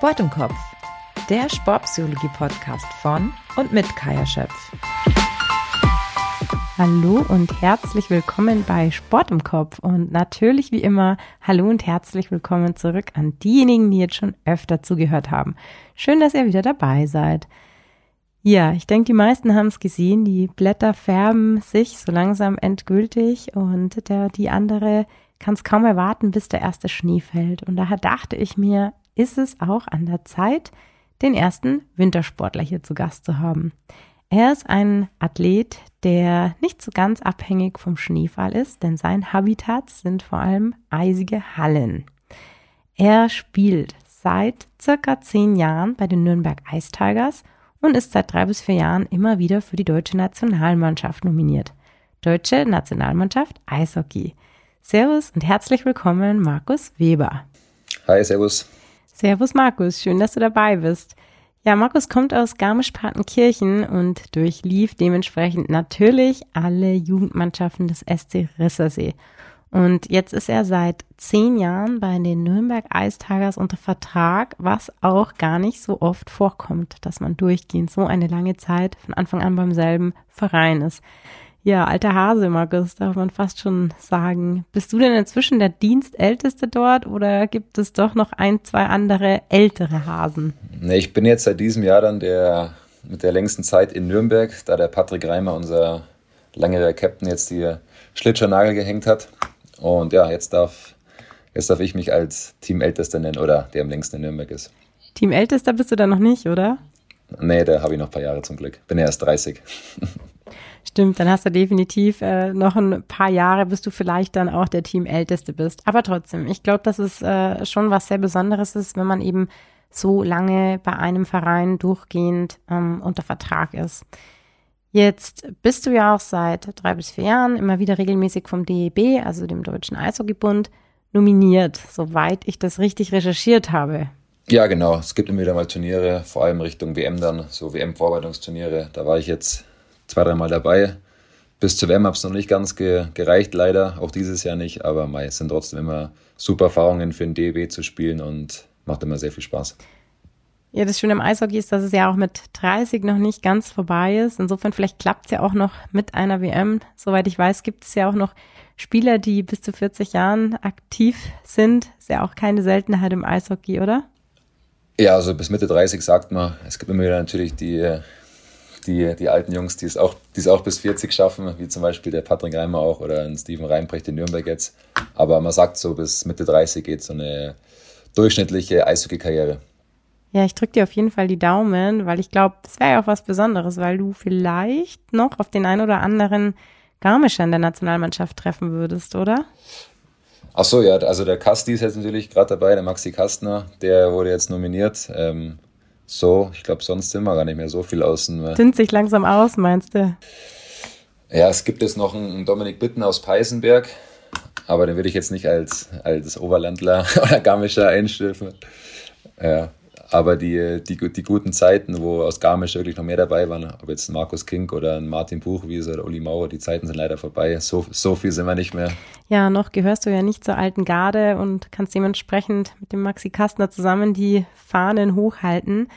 Sport im Kopf, der Sportpsychologie-Podcast von und mit Kaya Schöpf. Hallo und herzlich willkommen bei Sport im Kopf und natürlich wie immer hallo und herzlich willkommen zurück an diejenigen, die jetzt schon öfter zugehört haben. Schön, dass ihr wieder dabei seid. Ja, ich denke, die meisten haben es gesehen. Die Blätter färben sich so langsam endgültig und der, die andere kann es kaum erwarten, bis der erste Schnee fällt. Und daher dachte ich mir, ist es auch an der Zeit, den ersten Wintersportler hier zu Gast zu haben. Er ist ein Athlet, der nicht so ganz abhängig vom Schneefall ist, denn sein Habitat sind vor allem eisige Hallen. Er spielt seit circa zehn Jahren bei den Nürnberg Ice Tigers und ist seit drei bis vier Jahren immer wieder für die deutsche Nationalmannschaft nominiert. Deutsche Nationalmannschaft Eishockey. Servus und herzlich willkommen, Markus Weber. Hi, Servus. Servus, Markus. Schön, dass du dabei bist. Ja, Markus kommt aus Garmisch-Partenkirchen und durchlief dementsprechend natürlich alle Jugendmannschaften des SC Rissersee. Und jetzt ist er seit zehn Jahren bei den Nürnberg Ice Tigers unter Vertrag, was auch gar nicht so oft vorkommt, dass man durchgehend so eine lange Zeit von Anfang an beim selben Verein ist. Ja, alter Hase, Markus, darf man fast schon sagen. Bist du denn inzwischen der Dienstälteste dort oder gibt es doch noch ein, zwei andere ältere Hasen? Nee, ich bin jetzt seit diesem Jahr dann der mit der längsten Zeit in Nürnberg, da der Patrick Reimer, unser langjähriger Captain, jetzt die Schlitschernagel gehängt hat. Und ja, jetzt darf, jetzt darf ich mich als Teamältester nennen oder der am längsten in Nürnberg ist. Teamältester bist du da noch nicht, oder? Nee, da habe ich noch ein paar Jahre zum Glück. Bin ja erst 30. Stimmt, dann hast du definitiv äh, noch ein paar Jahre, bis du vielleicht dann auch der Teamälteste bist. Aber trotzdem, ich glaube, dass es äh, schon was sehr Besonderes ist, wenn man eben so lange bei einem Verein durchgehend ähm, unter Vertrag ist. Jetzt bist du ja auch seit drei bis vier Jahren immer wieder regelmäßig vom DEB, also dem Deutschen Eishockeybund, nominiert, soweit ich das richtig recherchiert habe. Ja, genau. Es gibt immer wieder mal Turniere, vor allem Richtung WM dann, so WM-Vorbereitungsturniere. Da war ich jetzt zwei, dreimal dabei. Bis zur WM habe es noch nicht ganz ge gereicht, leider. Auch dieses Jahr nicht. Aber es sind trotzdem immer super Erfahrungen für den DEB zu spielen und macht immer sehr viel Spaß. Ja, das Schöne im Eishockey ist, dass es ja auch mit 30 noch nicht ganz vorbei ist. Insofern vielleicht klappt es ja auch noch mit einer WM. Soweit ich weiß, gibt es ja auch noch Spieler, die bis zu 40 Jahren aktiv sind. Ist ja auch keine Seltenheit im Eishockey, oder? Ja, also bis Mitte 30 sagt man. Es gibt immer wieder natürlich die, die, die alten Jungs, die es, auch, die es auch bis 40 schaffen, wie zum Beispiel der Patrick Reimer auch oder ein Steven Reinbrecht in Nürnberg jetzt. Aber man sagt so, bis Mitte 30 geht so eine durchschnittliche Eishockey-Karriere. Ja, ich drücke dir auf jeden Fall die Daumen, weil ich glaube, es wäre ja auch was Besonderes, weil du vielleicht noch auf den einen oder anderen Garmischer in der Nationalmannschaft treffen würdest, oder? Ach so, ja, also der Kasti ist jetzt natürlich gerade dabei, der Maxi Kastner, der wurde jetzt nominiert. Ähm, so, ich glaube, sonst sind wir gar nicht mehr so viel außen. Äh, Sind sich langsam aus, meinst du? Ja, es gibt jetzt noch einen Dominik Bitten aus Peißenberg, aber den würde ich jetzt nicht als, als Oberlandler oder Garmischer einstufen. Ja, aber die, die, die guten Zeiten, wo aus Garmisch wirklich noch mehr dabei waren, ob jetzt Markus Kink oder ein Martin Buchwiese oder Uli Mauer, die Zeiten sind leider vorbei. So, so viel sind wir nicht mehr. Ja, noch gehörst du ja nicht zur alten Garde und kannst dementsprechend mit dem Maxi Kastner zusammen die Fahnen hochhalten.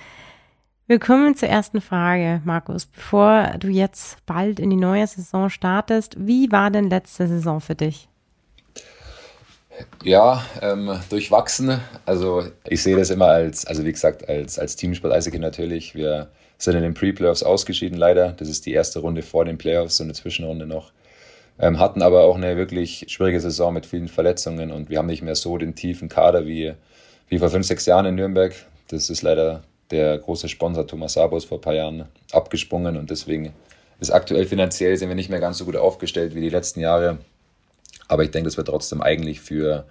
Willkommen zur ersten Frage, Markus. Bevor du jetzt bald in die neue Saison startest, wie war denn letzte Saison für dich? Ja, ähm, durchwachsen. Also ich sehe das immer als, also wie gesagt, als, als Teamsport Eishockey natürlich. Wir sind in den Pre-Playoffs ausgeschieden leider. Das ist die erste Runde vor den Playoffs, so eine Zwischenrunde noch. Ähm, hatten aber auch eine wirklich schwierige Saison mit vielen Verletzungen und wir haben nicht mehr so den tiefen Kader wie, wie vor fünf, sechs Jahren in Nürnberg. Das ist leider der große Sponsor Thomas Sabos vor ein paar Jahren abgesprungen und deswegen ist aktuell finanziell sind wir nicht mehr ganz so gut aufgestellt wie die letzten Jahre. Aber ich denke, dass wir trotzdem eigentlich für,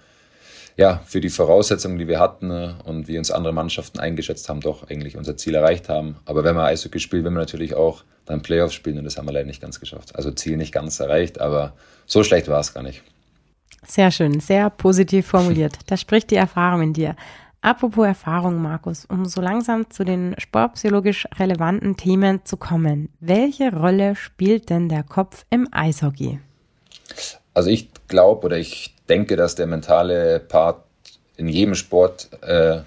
ja, für die Voraussetzungen, die wir hatten äh, und wie uns andere Mannschaften eingeschätzt haben, doch eigentlich unser Ziel erreicht haben. Aber wenn man Eishockey spielt, will man natürlich auch dann Playoffs spielen und das haben wir leider nicht ganz geschafft. Also Ziel nicht ganz erreicht, aber so schlecht war es gar nicht. Sehr schön, sehr positiv formuliert. Da spricht die Erfahrung in dir. Apropos Erfahrung, Markus, um so langsam zu den sportpsychologisch relevanten Themen zu kommen. Welche Rolle spielt denn der Kopf im Eishockey? Also ich glaube oder ich denke, dass der mentale Part in jedem Sport äh,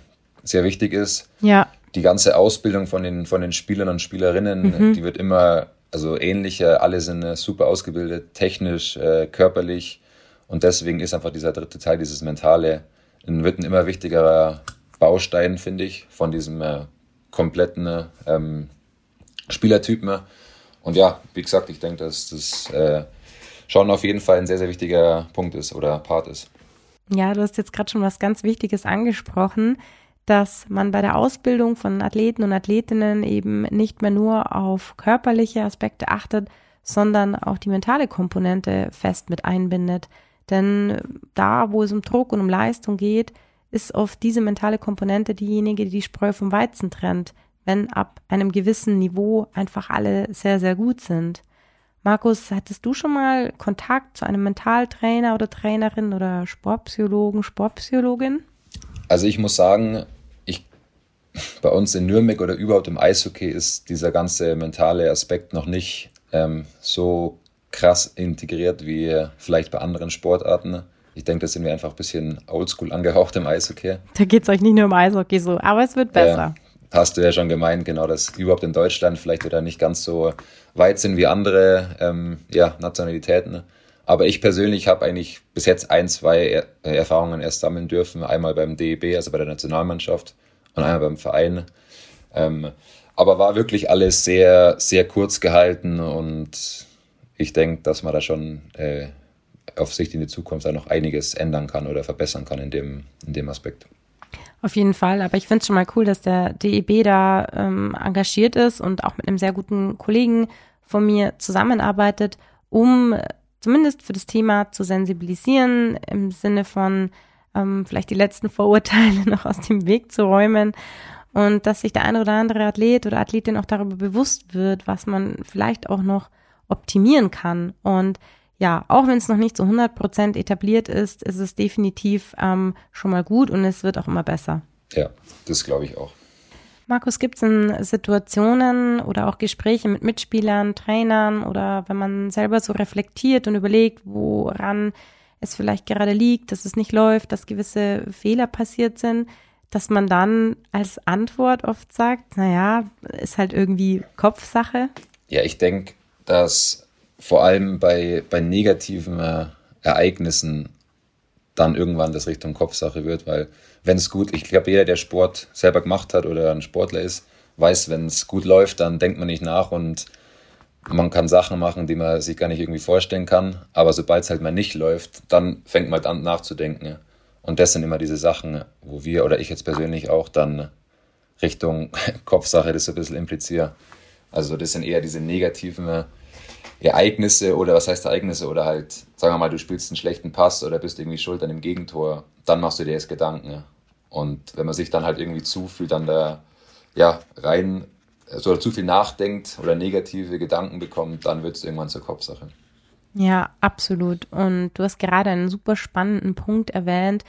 sehr wichtig ist. Ja. Die ganze Ausbildung von den, von den Spielern und Spielerinnen, mhm. die wird immer also ähnlicher. Alle sind äh, super ausgebildet, technisch, äh, körperlich. Und deswegen ist einfach dieser dritte Teil, dieses Mentale, wird ein immer wichtigerer Baustein, finde ich, von diesem äh, kompletten ähm, Spielertypen. Und ja, wie gesagt, ich denke, dass das äh, schon auf jeden Fall ein sehr, sehr wichtiger Punkt ist oder Part ist. Ja, du hast jetzt gerade schon was ganz Wichtiges angesprochen, dass man bei der Ausbildung von Athleten und Athletinnen eben nicht mehr nur auf körperliche Aspekte achtet, sondern auch die mentale Komponente fest mit einbindet. Denn da, wo es um Druck und um Leistung geht, ist oft diese mentale Komponente diejenige, die die Spreu vom Weizen trennt, wenn ab einem gewissen Niveau einfach alle sehr, sehr gut sind. Markus, hattest du schon mal Kontakt zu einem Mentaltrainer oder Trainerin oder Sportpsychologen, Sportpsychologin? Also ich muss sagen, ich, bei uns in Nürnberg oder überhaupt im Eishockey ist dieser ganze mentale Aspekt noch nicht ähm, so krass integriert wie vielleicht bei anderen Sportarten. Ich denke, da sind wir einfach ein bisschen oldschool angehaucht im Eishockey. Da geht es euch nicht nur um Eishockey so, aber es wird besser. Äh, hast du ja schon gemeint, genau, dass überhaupt in Deutschland vielleicht wieder nicht ganz so weit sind wie andere ähm, ja, Nationalitäten. Aber ich persönlich habe eigentlich bis jetzt ein, zwei er Erfahrungen erst sammeln dürfen. Einmal beim DEB, also bei der Nationalmannschaft, und einmal beim Verein. Ähm, aber war wirklich alles sehr, sehr kurz gehalten und ich denke, dass man da schon äh, auf Sicht in die Zukunft da noch einiges ändern kann oder verbessern kann in dem, in dem Aspekt. Auf jeden Fall, aber ich finde es schon mal cool, dass der DEB da ähm, engagiert ist und auch mit einem sehr guten Kollegen von mir zusammenarbeitet, um zumindest für das Thema zu sensibilisieren, im Sinne von ähm, vielleicht die letzten Vorurteile noch aus dem Weg zu räumen und dass sich der eine oder andere Athlet oder Athletin auch darüber bewusst wird, was man vielleicht auch noch optimieren kann. Und ja, auch wenn es noch nicht zu 100 Prozent etabliert ist, ist es definitiv ähm, schon mal gut und es wird auch immer besser. Ja, das glaube ich auch. Markus, gibt es in Situationen oder auch Gespräche mit Mitspielern, Trainern oder wenn man selber so reflektiert und überlegt, woran es vielleicht gerade liegt, dass es nicht läuft, dass gewisse Fehler passiert sind, dass man dann als Antwort oft sagt, naja, ist halt irgendwie Kopfsache? Ja, ich denke, dass vor allem bei, bei negativen äh, Ereignissen dann irgendwann das Richtung Kopfsache wird, weil wenn es gut, ich glaube, jeder, der Sport selber gemacht hat oder ein Sportler ist, weiß, wenn es gut läuft, dann denkt man nicht nach und man kann Sachen machen, die man sich gar nicht irgendwie vorstellen kann. Aber sobald es halt mal nicht läuft, dann fängt man an nachzudenken. Und das sind immer diese Sachen, wo wir oder ich jetzt persönlich auch dann Richtung Kopfsache das so ein bisschen impliziere. Also das sind eher diese negativen Ereignisse oder was heißt Ereignisse oder halt, sagen wir mal, du spielst einen schlechten Pass oder bist irgendwie schuld an dem Gegentor, dann machst du dir jetzt Gedanken. Und wenn man sich dann halt irgendwie zu viel dann da ja, rein so oder zu viel nachdenkt oder negative Gedanken bekommt, dann wird es irgendwann zur Kopfsache. Ja, absolut. Und du hast gerade einen super spannenden Punkt erwähnt,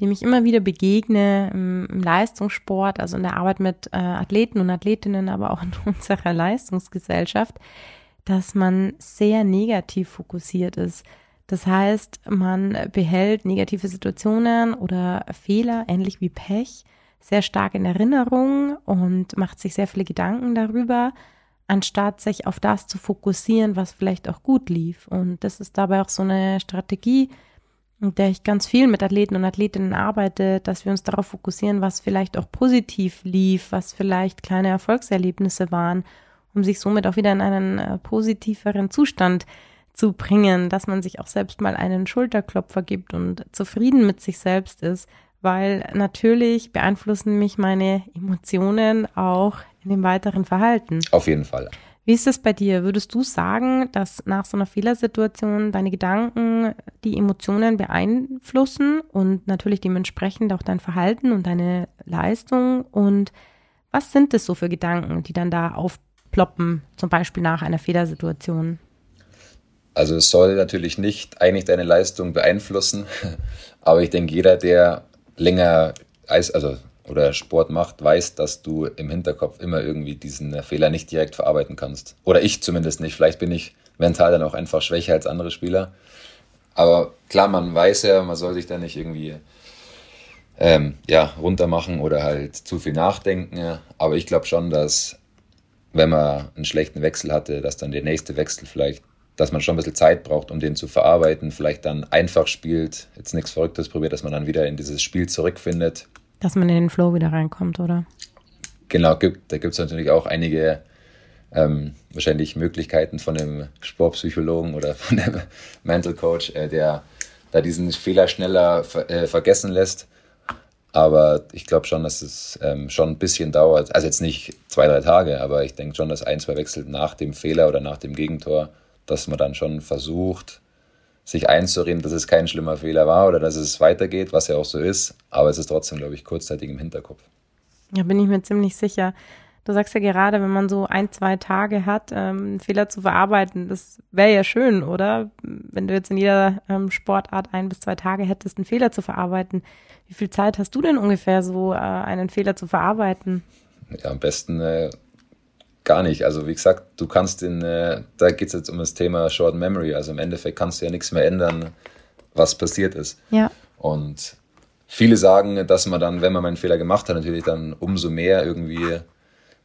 dem ich immer wieder begegne im, im Leistungssport, also in der Arbeit mit äh, Athleten und Athletinnen, aber auch in unserer Leistungsgesellschaft dass man sehr negativ fokussiert ist. Das heißt, man behält negative Situationen oder Fehler, ähnlich wie Pech, sehr stark in Erinnerung und macht sich sehr viele Gedanken darüber, anstatt sich auf das zu fokussieren, was vielleicht auch gut lief. Und das ist dabei auch so eine Strategie, in der ich ganz viel mit Athleten und Athletinnen arbeite, dass wir uns darauf fokussieren, was vielleicht auch positiv lief, was vielleicht kleine Erfolgserlebnisse waren um sich somit auch wieder in einen äh, positiveren Zustand zu bringen, dass man sich auch selbst mal einen Schulterklopfer gibt und zufrieden mit sich selbst ist, weil natürlich beeinflussen mich meine Emotionen auch in dem weiteren Verhalten. Auf jeden Fall. Wie ist es bei dir? Würdest du sagen, dass nach so einer Fehlersituation deine Gedanken die Emotionen beeinflussen und natürlich dementsprechend auch dein Verhalten und deine Leistung? Und was sind es so für Gedanken, die dann da auf ploppen, zum Beispiel nach einer Fehlersituation? Also es soll natürlich nicht eigentlich deine Leistung beeinflussen, aber ich denke, jeder, der länger Eis, also oder Sport macht, weiß, dass du im Hinterkopf immer irgendwie diesen Fehler nicht direkt verarbeiten kannst. Oder ich zumindest nicht. Vielleicht bin ich mental dann auch einfach schwächer als andere Spieler. Aber klar, man weiß ja, man soll sich da nicht irgendwie ähm, ja, runter machen oder halt zu viel nachdenken. Aber ich glaube schon, dass wenn man einen schlechten Wechsel hatte, dass dann der nächste Wechsel vielleicht, dass man schon ein bisschen Zeit braucht, um den zu verarbeiten, vielleicht dann einfach spielt, jetzt nichts Verrücktes probiert, dass man dann wieder in dieses Spiel zurückfindet. Dass man in den Flow wieder reinkommt, oder? Genau, gibt, da gibt es natürlich auch einige ähm, wahrscheinlich Möglichkeiten von dem Sportpsychologen oder von dem Mental Coach, äh, der da diesen Fehler schneller ver äh, vergessen lässt. Aber ich glaube schon, dass es ähm, schon ein bisschen dauert. Also jetzt nicht zwei, drei Tage, aber ich denke schon, dass ein, zwei Wechsel nach dem Fehler oder nach dem Gegentor, dass man dann schon versucht, sich einzureden, dass es kein schlimmer Fehler war oder dass es weitergeht, was ja auch so ist. Aber es ist trotzdem, glaube ich, kurzzeitig im Hinterkopf. Ja, bin ich mir ziemlich sicher. Du sagst ja gerade, wenn man so ein, zwei Tage hat, ähm, Fehler zu verarbeiten, das wäre ja schön, oder? Wenn du jetzt in jeder ähm, Sportart ein bis zwei Tage hättest, einen Fehler zu verarbeiten. Wie viel Zeit hast du denn ungefähr so, äh, einen Fehler zu verarbeiten? Ja, am besten äh, gar nicht. Also wie gesagt, du kannst den, äh, da geht es jetzt um das Thema Short Memory. Also im Endeffekt kannst du ja nichts mehr ändern, was passiert ist. Ja. Und viele sagen, dass man dann, wenn man einen Fehler gemacht hat, natürlich dann umso mehr irgendwie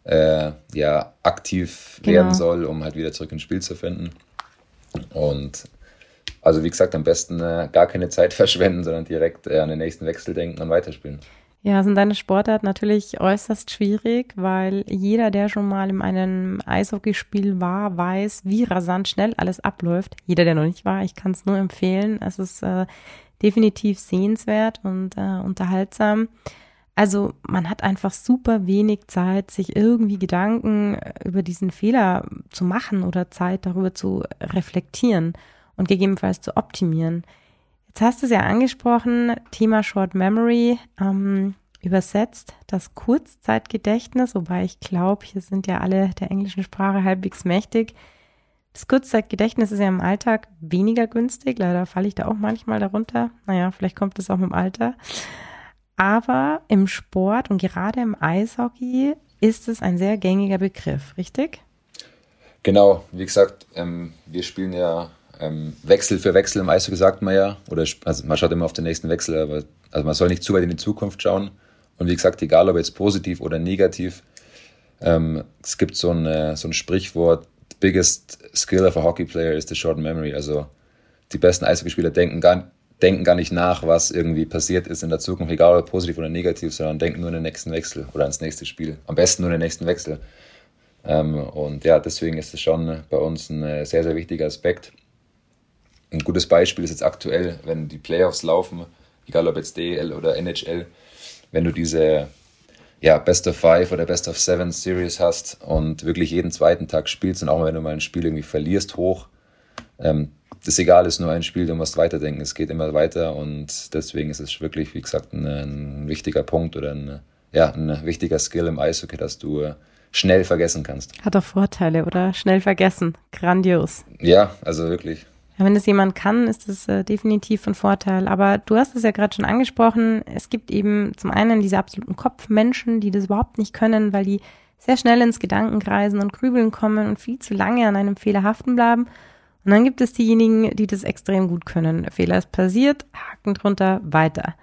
äh, ja, aktiv genau. werden soll, um halt wieder zurück ins Spiel zu finden. Und also wie gesagt, am besten äh, gar keine Zeit verschwenden, sondern direkt äh, an den nächsten Wechsel denken und weiterspielen. Ja, sind deine Sportart natürlich äußerst schwierig, weil jeder, der schon mal in einem Eishockeyspiel war, weiß, wie rasant schnell alles abläuft. Jeder, der noch nicht war, ich kann es nur empfehlen. Es ist äh, definitiv sehenswert und äh, unterhaltsam. Also man hat einfach super wenig Zeit, sich irgendwie Gedanken über diesen Fehler zu machen oder Zeit darüber zu reflektieren und gegebenenfalls zu optimieren. Jetzt hast du es ja angesprochen, Thema Short Memory, ähm, übersetzt das Kurzzeitgedächtnis, wobei ich glaube, hier sind ja alle der englischen Sprache halbwegs mächtig. Das Kurzzeitgedächtnis ist ja im Alltag weniger günstig, leider falle ich da auch manchmal darunter. Naja, vielleicht kommt es auch mit dem Alter. Aber im Sport und gerade im Eishockey ist es ein sehr gängiger Begriff, richtig? Genau, wie gesagt, ähm, wir spielen ja ähm, Wechsel für Wechsel im Eishockey, sagt man ja. Oder also man schaut immer auf den nächsten Wechsel, aber also man soll nicht zu weit in die Zukunft schauen. Und wie gesagt, egal ob jetzt positiv oder negativ, ähm, es gibt so ein, so ein Sprichwort, the biggest skill of a hockey player is the short memory. Also die besten Eishockeyspieler denken gar, denken gar nicht nach, was irgendwie passiert ist in der Zukunft, egal ob positiv oder negativ, sondern denken nur in den nächsten Wechsel oder ins nächste Spiel. Am besten nur in den nächsten Wechsel. Ähm, und ja, deswegen ist es schon bei uns ein äh, sehr, sehr wichtiger Aspekt. Ein gutes Beispiel ist jetzt aktuell, wenn die Playoffs laufen, egal ob jetzt DL oder NHL, wenn du diese ja, Best of Five oder Best of Seven Series hast und wirklich jeden zweiten Tag spielst und auch wenn du mal ein Spiel irgendwie verlierst hoch, ähm, das egal ist nur ein Spiel, du musst weiterdenken. Es geht immer weiter und deswegen ist es wirklich, wie gesagt, ein, ein wichtiger Punkt oder ein, ja, ein wichtiger Skill im Eishockey, dass du äh, schnell vergessen kannst. Hat auch Vorteile, oder? Schnell vergessen. Grandios. Ja, also wirklich. Ja, wenn es jemand kann, ist es äh, definitiv von Vorteil. Aber du hast es ja gerade schon angesprochen. Es gibt eben zum einen diese absoluten Kopfmenschen, die das überhaupt nicht können, weil die sehr schnell ins Gedankenkreisen und Grübeln kommen und viel zu lange an einem Fehler haften bleiben. Und dann gibt es diejenigen, die das extrem gut können. Fehler ist passiert, Haken drunter, weiter.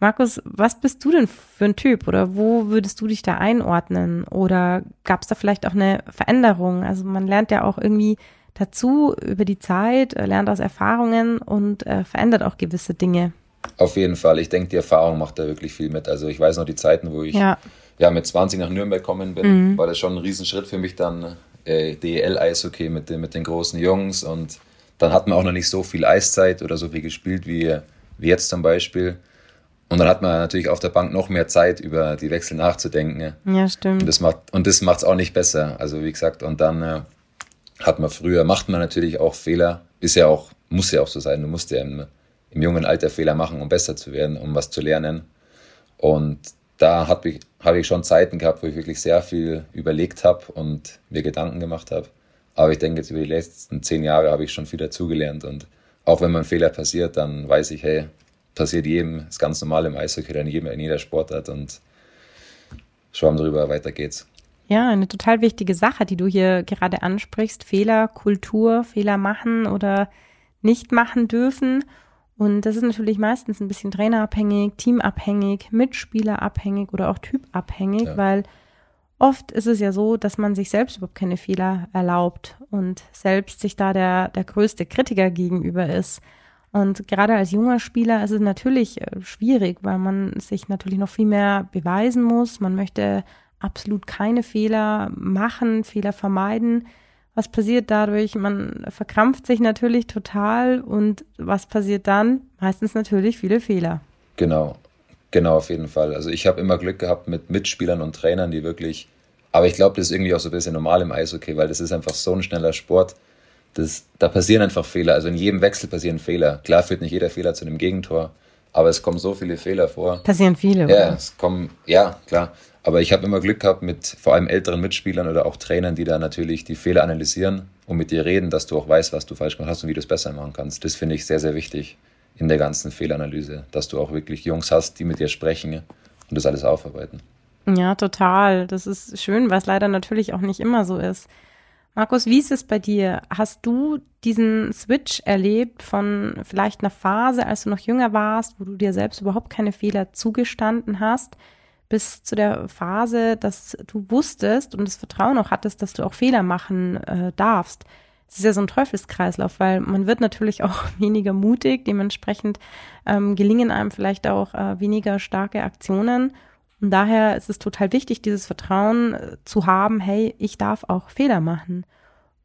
Markus, was bist du denn für ein Typ oder wo würdest du dich da einordnen? Oder gab es da vielleicht auch eine Veränderung? Also man lernt ja auch irgendwie dazu über die Zeit, äh, lernt aus Erfahrungen und äh, verändert auch gewisse Dinge. Auf jeden Fall. Ich denke, die Erfahrung macht da wirklich viel mit. Also ich weiß noch die Zeiten, wo ich ja, ja mit 20 nach Nürnberg gekommen bin, mhm. war das schon ein Riesenschritt für mich dann äh, DEL-Eishockey mit den, mit den großen Jungs und dann hat man auch noch nicht so viel Eiszeit oder so viel gespielt wie, wie jetzt zum Beispiel. Und dann hat man natürlich auf der Bank noch mehr Zeit, über die Wechsel nachzudenken. Ja, stimmt. Und das macht und das macht es auch nicht besser. Also wie gesagt, und dann äh, hat man früher, macht man natürlich auch Fehler. Ist ja auch, muss ja auch so sein. Du musst ja im, im jungen Alter Fehler machen, um besser zu werden, um was zu lernen. Und da habe ich, hab ich schon Zeiten gehabt, wo ich wirklich sehr viel überlegt habe und mir Gedanken gemacht habe. Aber ich denke, jetzt über die letzten zehn Jahre habe ich schon viel dazugelernt. Und auch wenn mal ein Fehler passiert, dann weiß ich, hey, passiert jedem, ist ganz normal im Eishockey, in, jedem, in jeder Sportart und schwamm drüber, weiter geht's. Ja, eine total wichtige Sache, die du hier gerade ansprichst. Fehler, Kultur, Fehler machen oder nicht machen dürfen. Und das ist natürlich meistens ein bisschen trainerabhängig, teamabhängig, mitspielerabhängig oder auch typabhängig, ja. weil oft ist es ja so, dass man sich selbst überhaupt keine Fehler erlaubt und selbst sich da der, der größte Kritiker gegenüber ist. Und gerade als junger Spieler ist es natürlich äh, schwierig, weil man sich natürlich noch viel mehr beweisen muss. Man möchte absolut keine Fehler machen, Fehler vermeiden. Was passiert dadurch? Man verkrampft sich natürlich total und was passiert dann? Meistens natürlich viele Fehler. Genau, genau auf jeden Fall. Also ich habe immer Glück gehabt mit Mitspielern und Trainern, die wirklich, aber ich glaube, das ist irgendwie auch so ein bisschen normal im Eishockey, weil das ist einfach so ein schneller Sport. Das, da passieren einfach Fehler. Also in jedem Wechsel passieren Fehler. Klar führt nicht jeder Fehler zu einem Gegentor, aber es kommen so viele Fehler vor. Passieren viele, oder? Ja, es kommen, ja, klar. Aber ich habe immer Glück gehabt mit vor allem älteren Mitspielern oder auch Trainern, die da natürlich die Fehler analysieren und mit dir reden, dass du auch weißt, was du falsch gemacht hast und wie du es besser machen kannst. Das finde ich sehr, sehr wichtig in der ganzen Fehleranalyse, dass du auch wirklich Jungs hast, die mit dir sprechen und das alles aufarbeiten. Ja, total. Das ist schön, was leider natürlich auch nicht immer so ist. Markus, wie ist es bei dir? Hast du diesen Switch erlebt von vielleicht einer Phase, als du noch jünger warst, wo du dir selbst überhaupt keine Fehler zugestanden hast, bis zu der Phase, dass du wusstest und das Vertrauen auch hattest, dass du auch Fehler machen äh, darfst? Es ist ja so ein Teufelskreislauf, weil man wird natürlich auch weniger mutig, dementsprechend ähm, gelingen einem vielleicht auch äh, weniger starke Aktionen. Und daher ist es total wichtig, dieses Vertrauen äh, zu haben, hey, ich darf auch Fehler machen.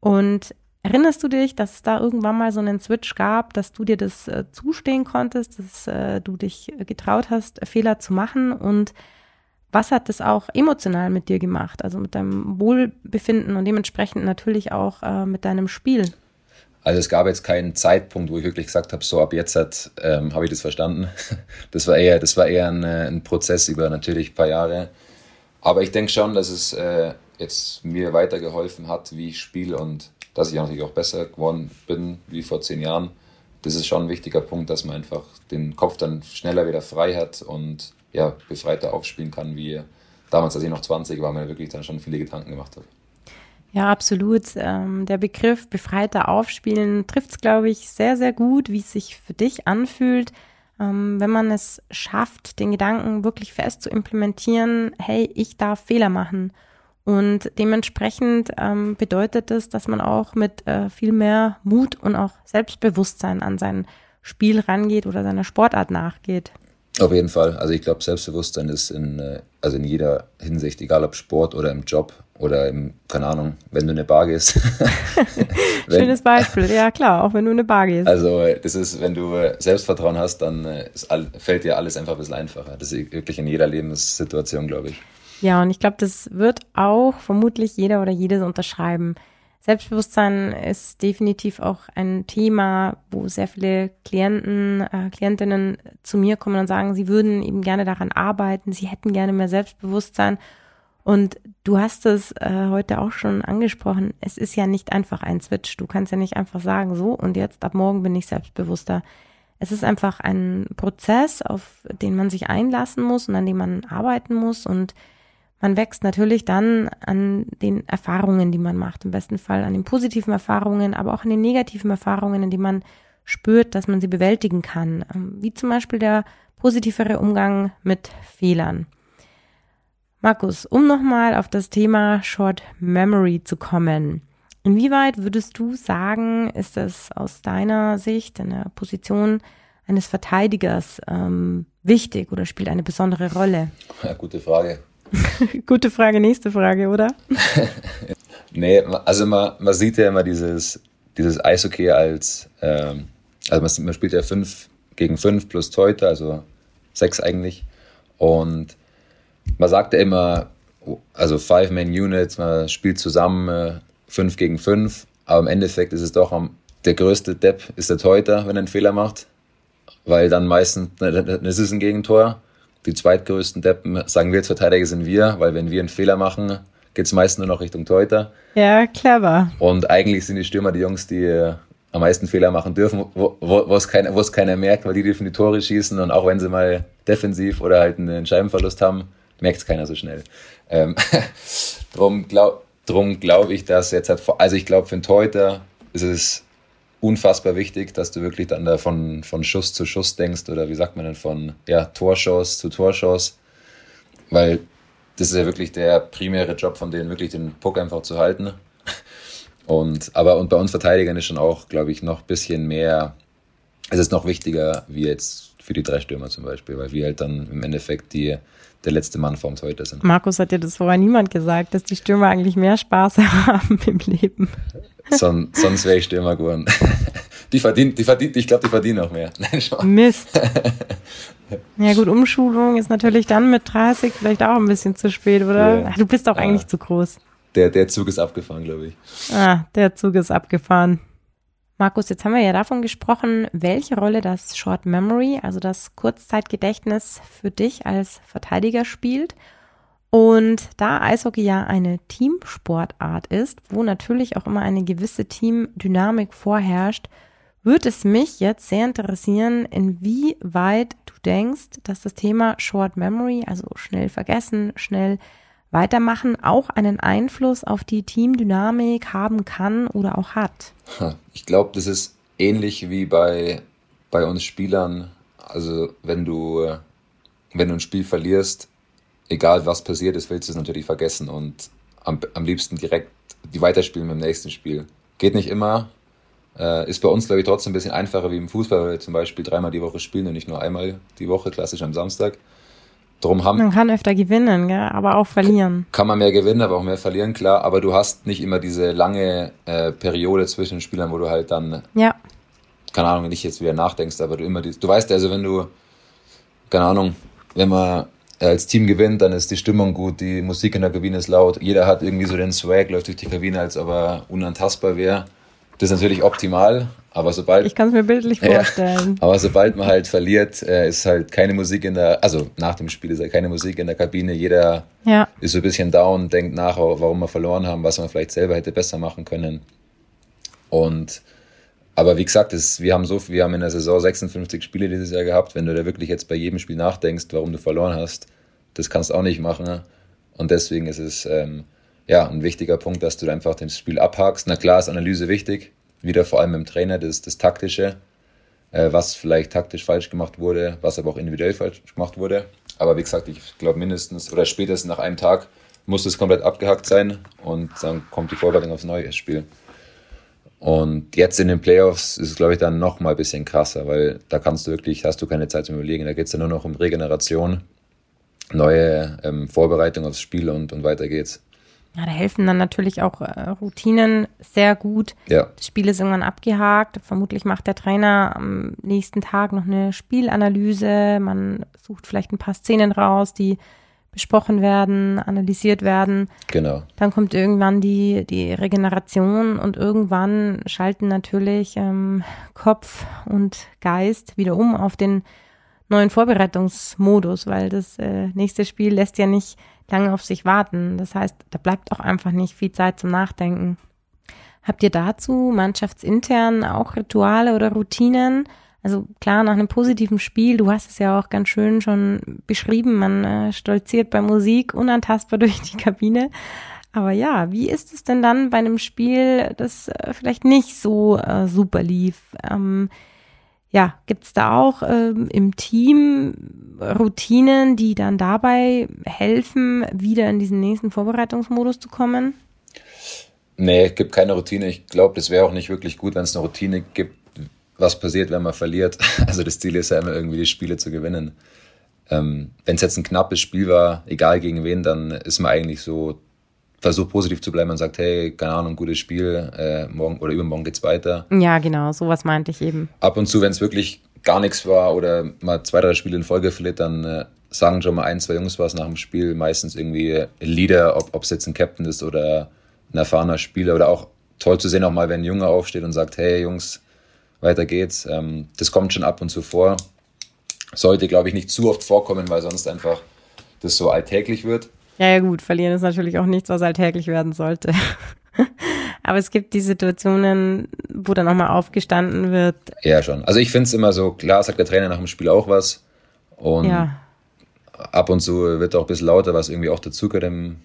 Und erinnerst du dich, dass es da irgendwann mal so einen Switch gab, dass du dir das äh, zustehen konntest, dass äh, du dich getraut hast, Fehler zu machen und was hat das auch emotional mit dir gemacht, also mit deinem Wohlbefinden und dementsprechend natürlich auch äh, mit deinem Spiel? Also es gab jetzt keinen Zeitpunkt, wo ich wirklich gesagt habe, so ab jetzt hat, ähm, habe ich das verstanden. Das war eher, das war eher ein, äh, ein Prozess über natürlich ein paar Jahre. Aber ich denke schon, dass es äh, jetzt mir weitergeholfen hat, wie ich spiele und dass ich natürlich auch besser geworden bin wie vor zehn Jahren. Das ist schon ein wichtiger Punkt, dass man einfach den Kopf dann schneller wieder frei hat und ja, befreiter aufspielen kann, wie damals, als ich noch 20 war, mir wirklich dann schon viele Gedanken gemacht habe. Ja, absolut. Ähm, der Begriff befreiter Aufspielen trifft es, glaube ich, sehr, sehr gut, wie es sich für dich anfühlt. Ähm, wenn man es schafft, den Gedanken wirklich fest zu implementieren, hey, ich darf Fehler machen. Und dementsprechend ähm, bedeutet das, dass man auch mit äh, viel mehr Mut und auch Selbstbewusstsein an sein Spiel rangeht oder seiner Sportart nachgeht. Auf jeden Fall. Also ich glaube, Selbstbewusstsein ist in, äh, also in jeder Hinsicht, egal ob Sport oder im Job oder im, keine Ahnung, wenn du eine Bar gehst. wenn, Schönes Beispiel, ja klar, auch wenn du eine Bar gehst. Also das ist, wenn du Selbstvertrauen hast, dann äh, all, fällt dir alles einfach ein bisschen einfacher. Das ist wirklich in jeder Lebenssituation, glaube ich. Ja, und ich glaube, das wird auch vermutlich jeder oder jede so unterschreiben. Selbstbewusstsein ist definitiv auch ein Thema, wo sehr viele Klienten, äh, Klientinnen zu mir kommen und sagen, sie würden eben gerne daran arbeiten, sie hätten gerne mehr Selbstbewusstsein. Und du hast es äh, heute auch schon angesprochen, es ist ja nicht einfach ein Switch. Du kannst ja nicht einfach sagen, so und jetzt ab morgen bin ich selbstbewusster. Es ist einfach ein Prozess, auf den man sich einlassen muss und an dem man arbeiten muss und man wächst natürlich dann an den Erfahrungen, die man macht. Im besten Fall an den positiven Erfahrungen, aber auch an den negativen Erfahrungen, in denen man spürt, dass man sie bewältigen kann. Ähm, wie zum Beispiel der positivere Umgang mit Fehlern. Markus, um nochmal auf das Thema Short Memory zu kommen. Inwieweit würdest du sagen, ist es aus deiner Sicht, in der Position eines Verteidigers ähm, wichtig oder spielt eine besondere Rolle? Ja, gute Frage. Gute Frage, nächste Frage, oder? nee, also man, man sieht ja immer dieses, dieses Eishockey als, ähm, also man, spielt ja 5 gegen 5 plus Teuter, also 6 eigentlich. Und man sagt ja immer, also Five-Man-Units, man spielt zusammen 5 äh, gegen 5, aber im Endeffekt ist es doch am, der größte Depp ist der Teuter, wenn er einen Fehler macht, weil dann meistens, es ist ein Gegentor die zweitgrößten Deppen, sagen wir als Verteidiger, sind wir, weil wenn wir einen Fehler machen, geht es meist nur noch Richtung Teuter. Ja, clever. Und eigentlich sind die Stürmer die Jungs, die äh, am meisten Fehler machen dürfen, wo, wo, es keiner, keiner merkt, weil die dürfen die Tore schießen und auch wenn sie mal defensiv oder halt einen Scheibenverlust haben, merkt es keiner so schnell. Ähm, drum glaube drum glaub ich, dass jetzt hat, also ich glaube für einen Teuter ist es unfassbar wichtig, dass du wirklich dann da von, von Schuss zu Schuss denkst oder wie sagt man denn, von ja, Torschuss zu Torschuss, weil das ist ja wirklich der primäre Job von denen, wirklich den Puck einfach zu halten. Und, aber und bei uns Verteidigern ist schon auch, glaube ich, noch ein bisschen mehr, es ist noch wichtiger, wie jetzt für die drei Stürmer zum Beispiel, weil wir halt dann im Endeffekt die, der letzte Mann vorm Torhüter sind. Markus hat ja das vorher niemand gesagt, dass die Stürmer eigentlich mehr Spaß haben im Leben. Son, sonst wäre ich Stürmer geworden. Die verdient, die verdient, ich glaube, die verdienen auch mehr. Nein, schon. Mist. Ja gut, Umschulung ist natürlich dann mit 30 vielleicht auch ein bisschen zu spät, oder? Ja. Du bist auch ah, eigentlich zu groß. Der, der Zug ist abgefahren, glaube ich. Ah, der Zug ist abgefahren. Markus, jetzt haben wir ja davon gesprochen, welche Rolle das Short Memory, also das Kurzzeitgedächtnis für dich als Verteidiger spielt. Und da Eishockey ja eine Teamsportart ist, wo natürlich auch immer eine gewisse Teamdynamik vorherrscht, würde es mich jetzt sehr interessieren, inwieweit du denkst, dass das Thema Short Memory, also schnell vergessen, schnell weitermachen, auch einen Einfluss auf die Teamdynamik haben kann oder auch hat. Ich glaube, das ist ähnlich wie bei, bei uns Spielern. Also wenn du, wenn du ein Spiel verlierst, egal was passiert ist, willst du es natürlich vergessen und am, am liebsten direkt die weiterspielen mit dem nächsten Spiel. Geht nicht immer, äh, ist bei uns, glaube ich, trotzdem ein bisschen einfacher wie im Fußball, weil wir zum Beispiel dreimal die Woche spielen und nicht nur einmal die Woche, klassisch am Samstag. Drum haben, man kann öfter gewinnen, gell? aber auch verlieren. Kann man mehr gewinnen, aber auch mehr verlieren, klar. Aber du hast nicht immer diese lange äh, Periode zwischen den Spielern, wo du halt dann, ja. keine Ahnung, nicht jetzt wieder nachdenkst, aber du immer, die, du weißt also, wenn du, keine Ahnung, wenn man als Team gewinnt, dann ist die Stimmung gut, die Musik in der Kabine ist laut, jeder hat irgendwie so den Swag, läuft durch die Kabine, als ob er unantastbar wäre. Das ist natürlich optimal, aber sobald. Ich kann es mir bildlich vorstellen. Ja, aber sobald man halt verliert, äh, ist halt keine Musik in der, also nach dem Spiel ist halt keine Musik in der Kabine. Jeder ja. ist so ein bisschen down, denkt nach, warum wir verloren haben, was man vielleicht selber hätte besser machen können. Und aber wie gesagt, das, wir haben so, wir haben in der Saison 56 Spiele dieses Jahr gehabt. Wenn du da wirklich jetzt bei jedem Spiel nachdenkst, warum du verloren hast, das kannst du auch nicht machen. Und deswegen ist es ähm, ja, ein wichtiger Punkt, dass du einfach das Spiel abhakst. Na klar ist Analyse wichtig, wieder vor allem im Trainer, das das Taktische, äh, was vielleicht taktisch falsch gemacht wurde, was aber auch individuell falsch gemacht wurde. Aber wie gesagt, ich glaube mindestens oder spätestens nach einem Tag muss es komplett abgehakt sein und dann kommt die Vorbereitung aufs neue Spiel. Und jetzt in den Playoffs ist es, glaube ich, dann noch mal ein bisschen krasser, weil da kannst du wirklich, hast du keine Zeit zum Überlegen. Da geht es ja nur noch um Regeneration, neue ähm, Vorbereitung aufs Spiel und, und weiter geht's. Ja, da helfen dann natürlich auch äh, Routinen sehr gut. Ja. Das Spiel ist irgendwann abgehakt. Vermutlich macht der Trainer am nächsten Tag noch eine Spielanalyse. Man sucht vielleicht ein paar Szenen raus, die besprochen werden, analysiert werden. Genau. Dann kommt irgendwann die, die Regeneration und irgendwann schalten natürlich ähm, Kopf und Geist wieder um auf den neuen Vorbereitungsmodus, weil das äh, nächste Spiel lässt ja nicht lange auf sich warten. Das heißt, da bleibt auch einfach nicht viel Zeit zum Nachdenken. Habt ihr dazu mannschaftsintern auch Rituale oder Routinen? Also klar, nach einem positiven Spiel, du hast es ja auch ganz schön schon beschrieben, man äh, stolziert bei Musik unantastbar durch die Kabine. Aber ja, wie ist es denn dann bei einem Spiel, das äh, vielleicht nicht so äh, super lief? Ähm, ja, gibt's da auch ähm, im Team Routinen, die dann dabei helfen, wieder in diesen nächsten Vorbereitungsmodus zu kommen? Nee, es gibt keine Routine. Ich glaube, das wäre auch nicht wirklich gut, wenn es eine Routine gibt, was passiert, wenn man verliert. Also das Ziel ist ja immer irgendwie die Spiele zu gewinnen. Ähm, wenn es jetzt ein knappes Spiel war, egal gegen wen, dann ist man eigentlich so versucht positiv zu bleiben und sagt, hey, keine Ahnung, gutes Spiel, äh, morgen oder übermorgen geht's weiter. Ja, genau, sowas meinte ich eben. Ab und zu, wenn es wirklich gar nichts war oder mal zwei, drei Spiele in Folge verliert, dann äh, sagen schon mal ein, zwei Jungs was nach dem Spiel, meistens irgendwie Leader, ob es jetzt ein Captain ist oder ein erfahrener Spieler oder auch toll zu sehen, auch mal, wenn ein Junge aufsteht und sagt, hey Jungs, weiter geht's. Ähm, das kommt schon ab und zu vor. Sollte, glaube ich, nicht zu oft vorkommen, weil sonst einfach das so alltäglich wird. Ja, ja, gut, verlieren ist natürlich auch nichts, was alltäglich werden sollte. Aber es gibt die Situationen, wo dann nochmal aufgestanden wird. Ja, schon. Also ich finde es immer so, klar sagt der Trainer nach dem Spiel auch was. Und ja. ab und zu wird auch ein bisschen lauter, was irgendwie auch dazugehört im,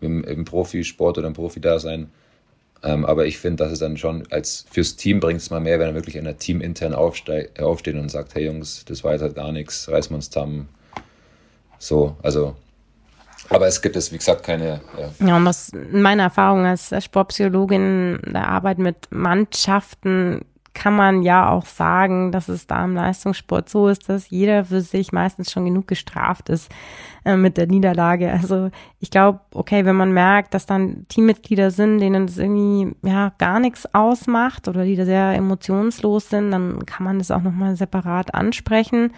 im, im Profisport oder im Profi-Dasein. Ähm, aber ich finde, dass es dann schon als fürs Team bringt es mal mehr, wenn er wirklich einer Team intern aufsteht und sagt, hey Jungs, das war jetzt halt gar nichts, reißen wir uns zusammen. So, also aber es gibt es, wie gesagt, keine. Ja, ja und was meine Erfahrung als Sportpsychologin der Arbeit mit Mannschaften kann man ja auch sagen, dass es da im Leistungssport so ist, dass jeder für sich meistens schon genug gestraft ist äh, mit der Niederlage. Also ich glaube, okay, wenn man merkt, dass dann Teammitglieder sind, denen das irgendwie ja gar nichts ausmacht oder die da sehr emotionslos sind, dann kann man das auch nochmal separat ansprechen.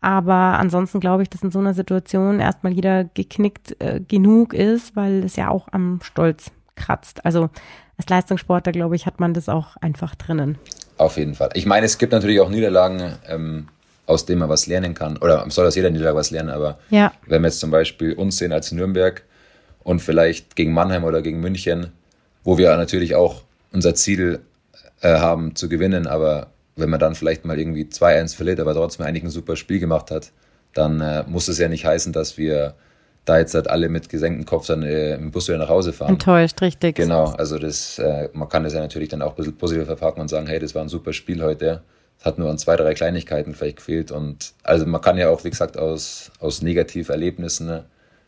Aber ansonsten glaube ich, dass in so einer Situation erstmal jeder geknickt äh, genug ist, weil es ja auch am Stolz kratzt. Also als Leistungssportler, glaube ich, hat man das auch einfach drinnen. Auf jeden Fall. Ich meine, es gibt natürlich auch Niederlagen, ähm, aus denen man was lernen kann. Oder soll aus jeder Niederlage was lernen, aber ja. wenn wir jetzt zum Beispiel uns sehen als Nürnberg und vielleicht gegen Mannheim oder gegen München, wo wir natürlich auch unser Ziel äh, haben zu gewinnen, aber wenn man dann vielleicht mal irgendwie 2-1 verliert, aber trotzdem eigentlich ein super Spiel gemacht hat, dann äh, muss es ja nicht heißen, dass wir da jetzt halt alle mit gesenktem Kopf dann äh, im Bus wieder nach Hause fahren. Enttäuscht, richtig. Genau, also das, äh, man kann das ja natürlich dann auch ein bisschen positiv verpacken und sagen, hey, das war ein super Spiel heute. Es hat nur an zwei, drei Kleinigkeiten vielleicht gefehlt. Und also man kann ja auch, wie gesagt, aus, aus Negativerlebnissen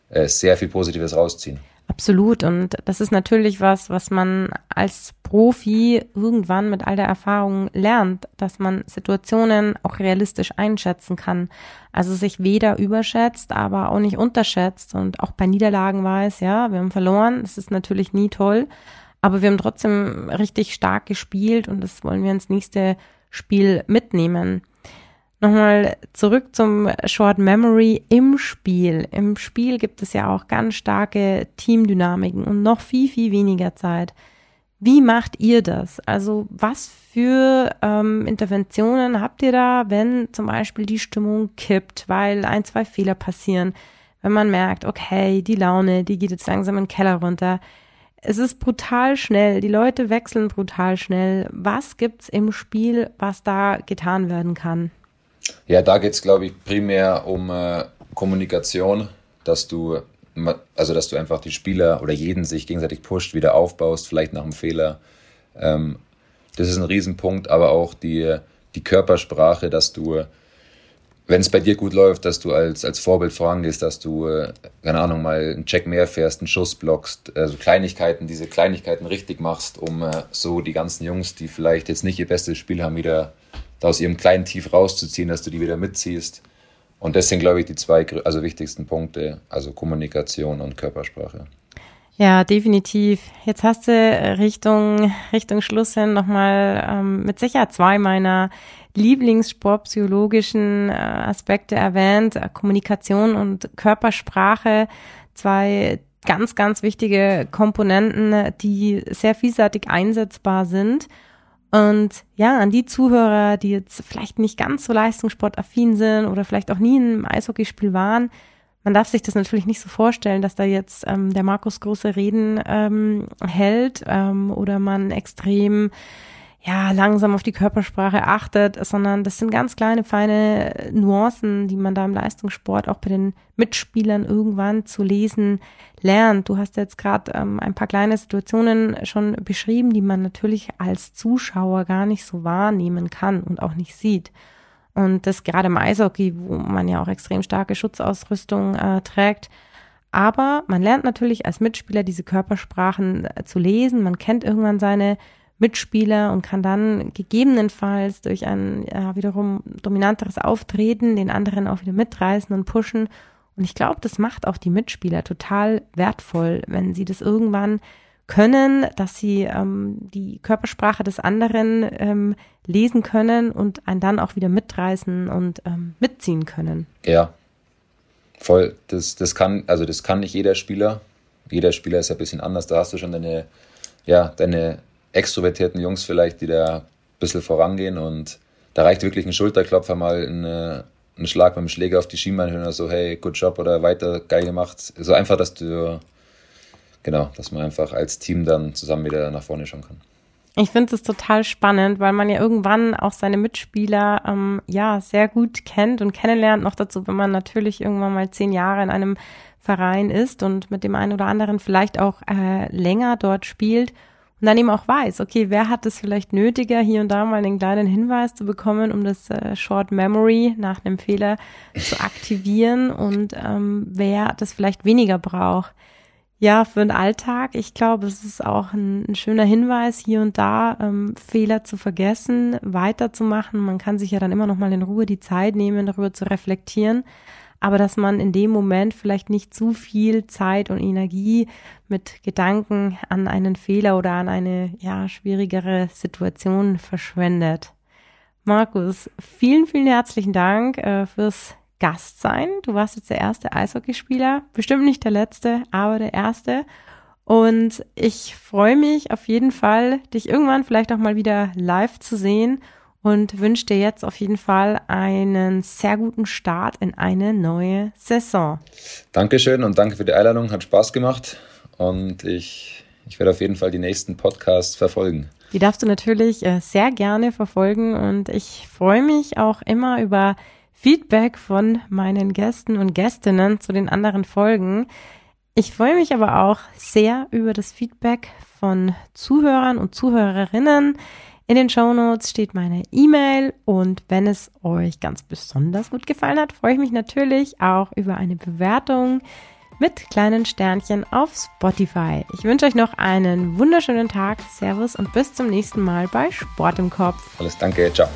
äh, sehr viel Positives rausziehen. Absolut. Und das ist natürlich was, was man als Profi irgendwann mit all der Erfahrung lernt, dass man Situationen auch realistisch einschätzen kann. Also sich weder überschätzt, aber auch nicht unterschätzt und auch bei Niederlagen weiß, ja, wir haben verloren. Das ist natürlich nie toll. Aber wir haben trotzdem richtig stark gespielt und das wollen wir ins nächste Spiel mitnehmen. Nochmal zurück zum Short Memory im Spiel. Im Spiel gibt es ja auch ganz starke Teamdynamiken und noch viel, viel weniger Zeit. Wie macht ihr das? Also was für ähm, Interventionen habt ihr da, wenn zum Beispiel die Stimmung kippt, weil ein, zwei Fehler passieren, wenn man merkt, okay, die Laune, die geht jetzt langsam in den Keller runter. Es ist brutal schnell, die Leute wechseln brutal schnell. Was gibt's im Spiel, was da getan werden kann? Ja, da geht es, glaube ich, primär um äh, Kommunikation, dass du, also dass du einfach die Spieler oder jeden sich gegenseitig pusht, wieder aufbaust, vielleicht nach einem Fehler. Ähm, das ist ein Riesenpunkt, aber auch die, die Körpersprache, dass du, wenn es bei dir gut läuft, dass du als, als Vorbild vorangehst, dass du, äh, keine Ahnung, mal einen Check mehr fährst, einen Schuss blockst, also Kleinigkeiten, diese Kleinigkeiten richtig machst, um äh, so die ganzen Jungs, die vielleicht jetzt nicht ihr bestes Spiel haben, wieder da aus ihrem kleinen Tief rauszuziehen, dass du die wieder mitziehst. Und das sind, glaube ich, die zwei also wichtigsten Punkte, also Kommunikation und Körpersprache. Ja, definitiv. Jetzt hast du Richtung, Richtung Schluss hin nochmal ähm, mit Sicherheit zwei meiner Lieblingssportpsychologischen äh, Aspekte erwähnt. Kommunikation und Körpersprache. Zwei ganz, ganz wichtige Komponenten, die sehr vielseitig einsetzbar sind. Und ja, an die Zuhörer, die jetzt vielleicht nicht ganz so leistungssportaffin sind oder vielleicht auch nie einem Eishockeyspiel waren, man darf sich das natürlich nicht so vorstellen, dass da jetzt ähm, der Markus große Reden ähm, hält ähm, oder man extrem ja, langsam auf die Körpersprache achtet, sondern das sind ganz kleine, feine Nuancen, die man da im Leistungssport auch bei den Mitspielern irgendwann zu lesen lernt. Du hast jetzt gerade ähm, ein paar kleine Situationen schon beschrieben, die man natürlich als Zuschauer gar nicht so wahrnehmen kann und auch nicht sieht. Und das gerade im Eishockey, wo man ja auch extrem starke Schutzausrüstung äh, trägt. Aber man lernt natürlich als Mitspieler diese Körpersprachen äh, zu lesen. Man kennt irgendwann seine Mitspieler und kann dann gegebenenfalls durch ein ja, wiederum dominanteres Auftreten den anderen auch wieder mitreißen und pushen. Und ich glaube, das macht auch die Mitspieler total wertvoll, wenn sie das irgendwann können, dass sie ähm, die Körpersprache des anderen ähm, lesen können und einen dann auch wieder mitreißen und ähm, mitziehen können. Ja, voll. Das, das kann, also das kann nicht jeder Spieler. Jeder Spieler ist ein bisschen anders. Da hast du schon deine, ja, deine extrovertierten Jungs vielleicht, die da ein bisschen vorangehen und da reicht wirklich ein Schulterklopfer mal eine, einen Schlag mit dem Schläger auf die Schienbeinhöhe oder so, hey, good job oder weiter, geil gemacht. So einfach, dass du, genau, dass man einfach als Team dann zusammen wieder nach vorne schauen kann. Ich finde es total spannend, weil man ja irgendwann auch seine Mitspieler ähm, ja sehr gut kennt und kennenlernt. Noch dazu, wenn man natürlich irgendwann mal zehn Jahre in einem Verein ist und mit dem einen oder anderen vielleicht auch äh, länger dort spielt und dann eben auch weiß, okay, wer hat es vielleicht nötiger, hier und da mal einen kleinen Hinweis zu bekommen, um das äh, Short Memory nach einem Fehler zu aktivieren und ähm, wer das vielleicht weniger braucht. Ja, für den Alltag, ich glaube, es ist auch ein, ein schöner Hinweis, hier und da ähm, Fehler zu vergessen, weiterzumachen. Man kann sich ja dann immer noch mal in Ruhe die Zeit nehmen, darüber zu reflektieren aber dass man in dem Moment vielleicht nicht zu viel Zeit und Energie mit Gedanken an einen Fehler oder an eine ja schwierigere Situation verschwendet. Markus, vielen, vielen herzlichen Dank äh, fürs Gastsein. Du warst jetzt der erste Eishockeyspieler, bestimmt nicht der letzte, aber der erste. Und ich freue mich auf jeden Fall, dich irgendwann vielleicht auch mal wieder live zu sehen und wünsche dir jetzt auf jeden Fall einen sehr guten Start in eine neue Saison. Dankeschön und danke für die Einladung. Hat Spaß gemacht und ich, ich werde auf jeden Fall die nächsten Podcasts verfolgen. Die darfst du natürlich äh, sehr gerne verfolgen und ich freue mich auch immer über Feedback von meinen Gästen und Gästinnen zu den anderen Folgen. Ich freue mich aber auch sehr über das Feedback von Zuhörern und Zuhörerinnen. In den Show Notes steht meine E-Mail und wenn es euch ganz besonders gut gefallen hat, freue ich mich natürlich auch über eine Bewertung mit kleinen Sternchen auf Spotify. Ich wünsche euch noch einen wunderschönen Tag. Servus und bis zum nächsten Mal bei Sport im Kopf. Alles danke, ciao.